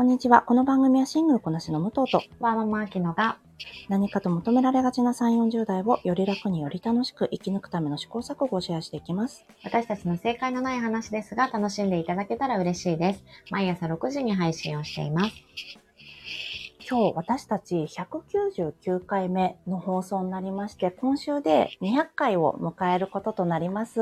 こんにちは。この番組はシングルこなしの武藤とワーママアキノが何かと求められがちな3、40代をより楽により楽しく生き抜くための試行錯誤をシェアしていきます。私たちの正解のない話ですが楽しんでいただけたら嬉しいです。毎朝6時に配信をしています。今日私たち199回目の放送になりまして、今週で200回を迎えることとなります。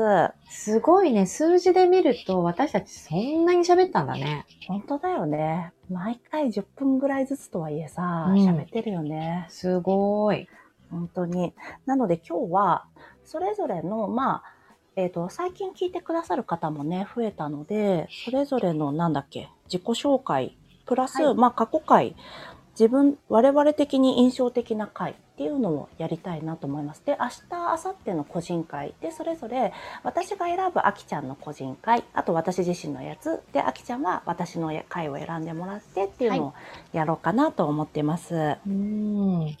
すごいね、数字で見ると私たちそんなに喋ったんだね。本当だよね。毎回10分ぐらいずつとはいえさ、うん喋ってるよね。すごい。本当に。なので今日は、それぞれの、まあ、えっ、と、最近聞いてくださる方もね、増えたので、それぞれの、なんだっけ、自己紹介、プラス、はいまあ、過去回、自分、我々的に印象的な回っていうのをやりたいなと思います。で、明日、明後日の個人会で、それぞれ、私が選ぶあきちゃんの個人会、あと私自身のやつ、で、あきちゃんは私の回を選んでもらってっていうのをやろうかなと思ってます。うーん。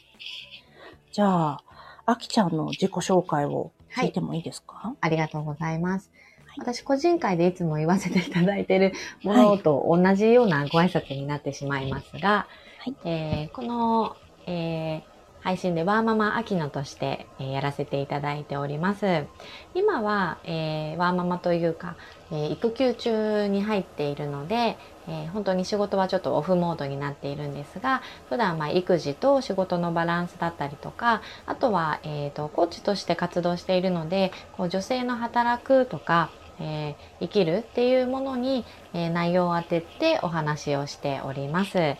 じゃあ、あきちゃんの自己紹介を聞いてもいいですか、ありがとうございます。はい私個人会でいつも言わせていただいているものと同じようなご挨拶になってしまいますが、はいえーこの、えー配信でワーママアキノとして、えーやらせていただいております。今は、えーワーママというか、えー育休中に入っているので、えー本当に仕事はちょっとオフモードになっているんですが普段まあ育児と仕事のバランスだったりとかあとは、えー、とコーチとして活動しているのでこう女性の働くとか、えー生きるっていうものに、えー内容を当ててお話をしております。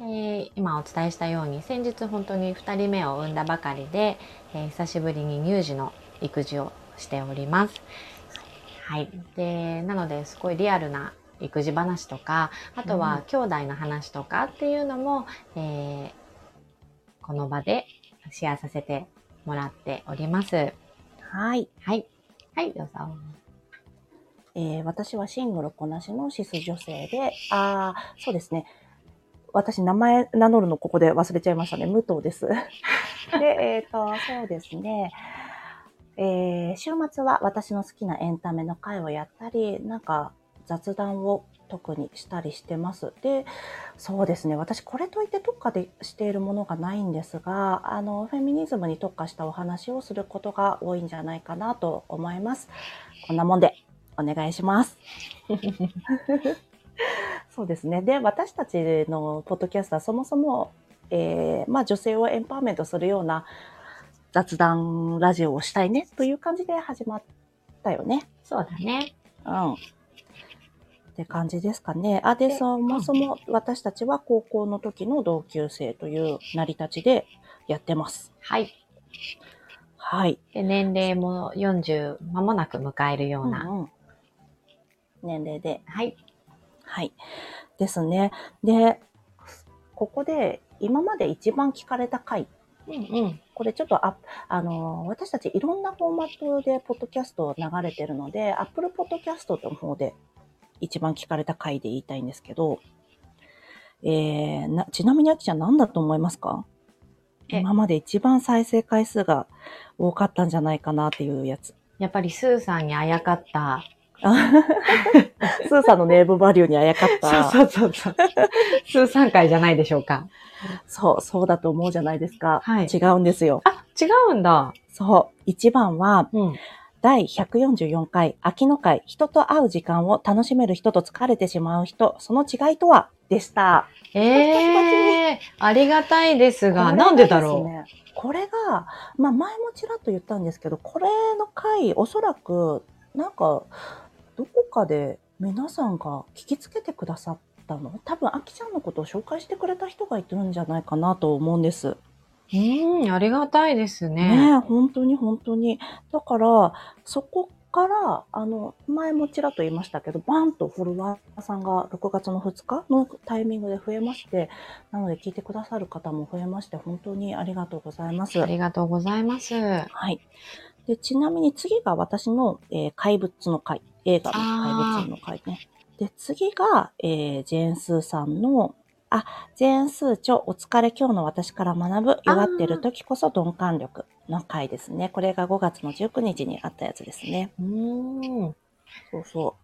えー今お伝えしたように先日本当に2人目を産んだばかりで、えー久しぶりに乳児の育児をしております。はい。で、なのですごいリアルな育児話とか、あとうんは兄弟の話とかっていうのも、えーこの場でシェアさせてもらっております。はい。はい。はい、どうぞ。えー私はシングルこなしのシス女性で、あーそうですね。私、名前名乗るのここで忘れちゃいましたね。武藤です。で、えっ、と、そうですね。えー週末は私の好きなエンタメの会をやったり、なんか雑談を特にしたりしてます。で、そうですね。私、これといって特化でしているものがないんですが、あの、フェミニズムに特化したお話をすることが多いんじゃないかなと思います。こんなもんでお願いします。そうですね。で、私たちのポッドキャストはそもそも、えーまあ女性をエンパワーメントするような雑談ラジオをしたいねという感じで始まったよね。そうだね。うん。って感じですかね。あ、で、でそもそも私たちは高校の時の同級生という成り立ちでやってます。はい。はい。で年齢も40間もなく迎えるような。うんうん年齢で。はい。はい。ですね。で、ここで今まで一番聞かれた回うんうん。これちょっとあ、あのー私たちいろんなフォーマットでポッドキャストを流れてるので、Apple Podcast の方で一番聞かれた回で言いたいんですけど、えー、な、ちなみにあきちゃん何だと思いますか？え今まで一番再生回数が多かったんじゃないかなっていうやつ。やっぱりスーさんにあやかった。スーさんのネームバリューにあやかった。そうそうそうそう。スーさん会じゃないでしょうか。そう、そうだと思うじゃないですか。はい違うんですよ。あ、違うんだ。そう。一番は、うん。第144回、秋の会、人と会う時間を楽しめる人と疲れてしまう人、その違いとは？でした。ええありがたいですが、なんでだろすねこれが、まあ前もちらっと言ったんですけど、これの回、おそらく、なんか、どこかで皆さんが聞きつけてくださったの？多分、あきちゃんのことを紹介してくれた人がいてるんじゃないかなと思うんです。う。うん、ありがたいですねね。え、本当に本当に。だから、そこから、あの、前もちらっと言いましたけど、バンとフォロワーさんが6月の2日のタイミングで増えまして、なので聞いてくださる方も増えまして、本当にありがとうございます。ありがとうございます。はい。で、ちなみに次が私の、えー怪物の回。映画の怪物の回ね。で、次が、えージェーンスーさんの、あ、ジェーンスー著お疲れ今日の私から学ぶ弱ってる時こそ鈍感力の回ですね。これが5月の19日にあったやつですね。うーん。そうそ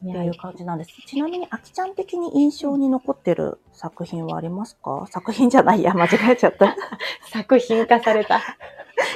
っていう感じなんです。ちなみに、あきちゃん的に印象に残ってる作品はありますか？作品じゃないや、間違えちゃった。作品化された。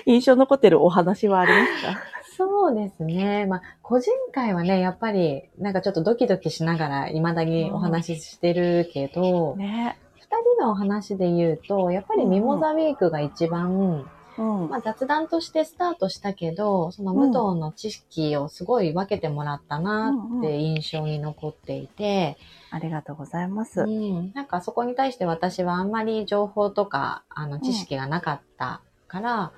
印象残ってるお話はありますか？そうですね。まあ、個人会はね、やっぱり、なんかちょっとドキドキしながら、未だにお話ししてるけど、ね。二人のお話で言うと、やっぱりミモザウィークが一番、うん。まあ、雑談としてスタートしたけど、その武藤の知識をすごい分けてもらったなって印象に残っていて、ありがとうございます。うん、なんかそこに対して私はあんまり情報とか、あの、知識がなかったから、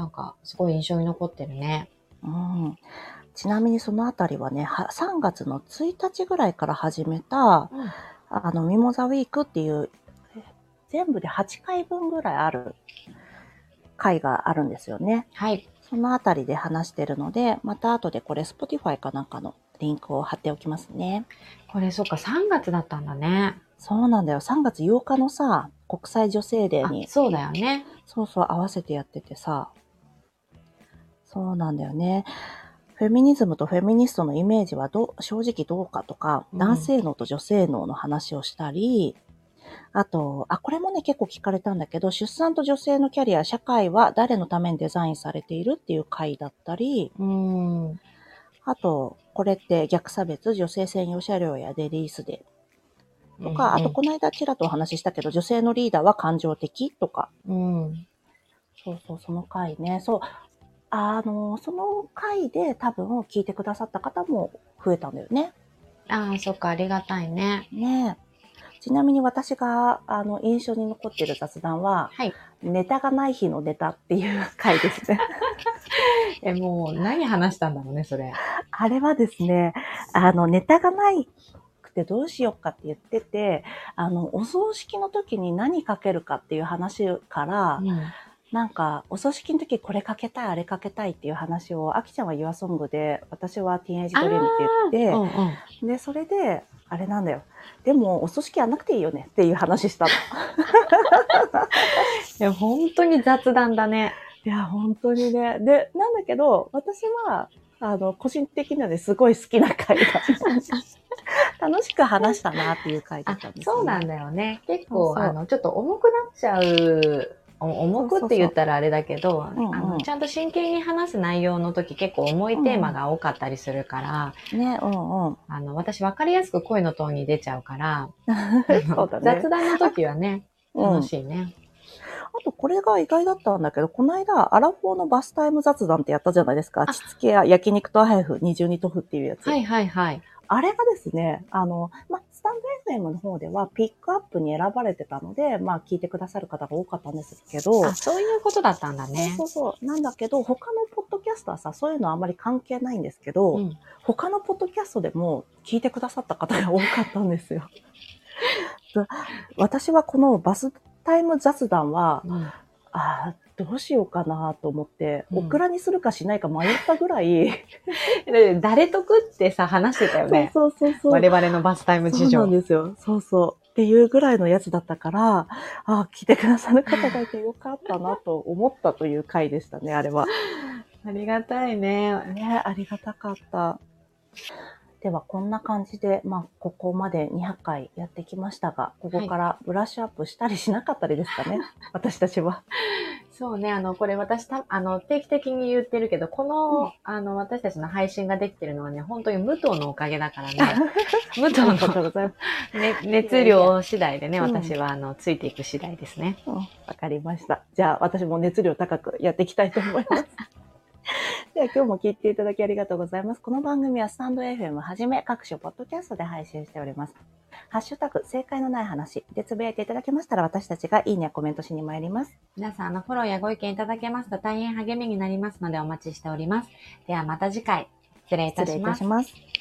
なんかすごい印象に残ってるね。うん。ちなみにそのあたりはね、は3月の1日ぐらいから始めた、あの、ミモザウィークっていう、全部で8回分ぐらいある回があるんですよね。はい。そのあたりで話してるので、また後でこれ Spotify かなんかのリンクを貼っておきますね。これそっか、3月だったんだね。そうなんだよ。3月8日のさ、国際女性デーあに、そうだよね。そうそう合わせてやっててさ、そうなんだよね。フェミニズムとフェミニストのイメージはどう正直どうかとか、うん男性脳と女性脳の話をしたり、あと、あ、これもね、結構聞かれたんだけど、出産と女性のキャリア、社会は誰のためにデザインされているっていう回だったり、うん。あと、これって逆差別、女性専用車両やレディースデーとか、あとこの間ちらっとお話ししたけど、女性のリーダーは感情的とか、うん。そうそう、その回ね。そう。あの、その回で多分聞いてくださった方も増えたんだよね。ああ、そっか、ありがたいね。ねえちなみに私が、あの、印象に残ってる雑談は、はい。ネタがない日のネタっていう回ですね。え、もう、何話したんだろうね、それ。あれはですね、あの、ネタがないくてどうしようかって言ってて、あの、お葬式の時に何かけるかっていう話から、うん。なんか、お葬式の時これかけたい、あれかけたいっていう話を、あきちゃんは Your Song で、私はティーンエイジドリームって言うんって、うん。で、それで、あれなんだよ。でも、お葬式やんなくていいよねっていう話したの。いや、本当に雑談だね。いや、本当にね。で、なんだけど、私は、あの、個人的にはね、すごい好きな回だ。楽しく話したなっていう回だあったんですよ、ね。そうなんだよね。結構、そうそうあの、ちょっと重くなっちゃう、お重くって言ったらあれだけど、あのちゃんと真剣に話す内容の時結構重いテーマが多かったりするから、ね、うんうん。あの、私分かりやすく声のトーンに出ちゃうから。雑談の時はね、うん楽しいね。あと、これが意外だったんだけど、この間、アラフォーのバスタイム雑談ってやったじゃないですか。あちつけや焼肉とハイフ、二重に豆腐っていうやつ。はいはいはい。あれがですね、あの、ま、スタンド FM の方ではピックアップに選ばれてたので、まあ、聞いてくださる方が多かったんですけど、あ、そういうことだったんだね。そうそう。なんだけど、他のポッドキャストはさ、そういうのあんまり関係ないんですけど、うん。他のポッドキャストでも聞いてくださった方が多かったんですよ。で 私はこのバスタイム雑談は、うんああ、どうしようかなと思って、うんオクラにするかしないか迷ったぐらい、で誰得ってさ、話してたよね。そうそうそうそう。我々のバスタイム事情そうなん。ですよ。そうそう。っていうぐらいのやつだったから、ああ、聞いてくださる方がいてよかったなと思ったという回でしたね、あれは。ありがたいね。ね、ありがたかった。では、こんな感じで、まあ、ここまで200回やってきましたが、ここからブラッシュアップしたりしなかったりですかね、私たちは。そうね、あの、これ私た、あの、定期的に言ってるけど、この、うんあの、私たちの配信ができてるのはね、本当に武藤のおかげだからね。武藤の、ございます。ね、熱量次第でね、うん私は、あの、ついていく次第ですね。うんわかりました。じゃあ、私も熱量高くやっていきたいと思います。では、今日も聞いていただきありがとうございます。この番組はスタンド FM はじめ各種ポッドキャストで配信しております。ハッシュタグ、正解のない話でつぶやいていただけましたら私たちがいいねやコメントしに参ります。皆さん、あの、フォローやご意見いただけますと大変励みになりますのでお待ちしております。ではまた次回、失礼いたします失礼いたし。ます。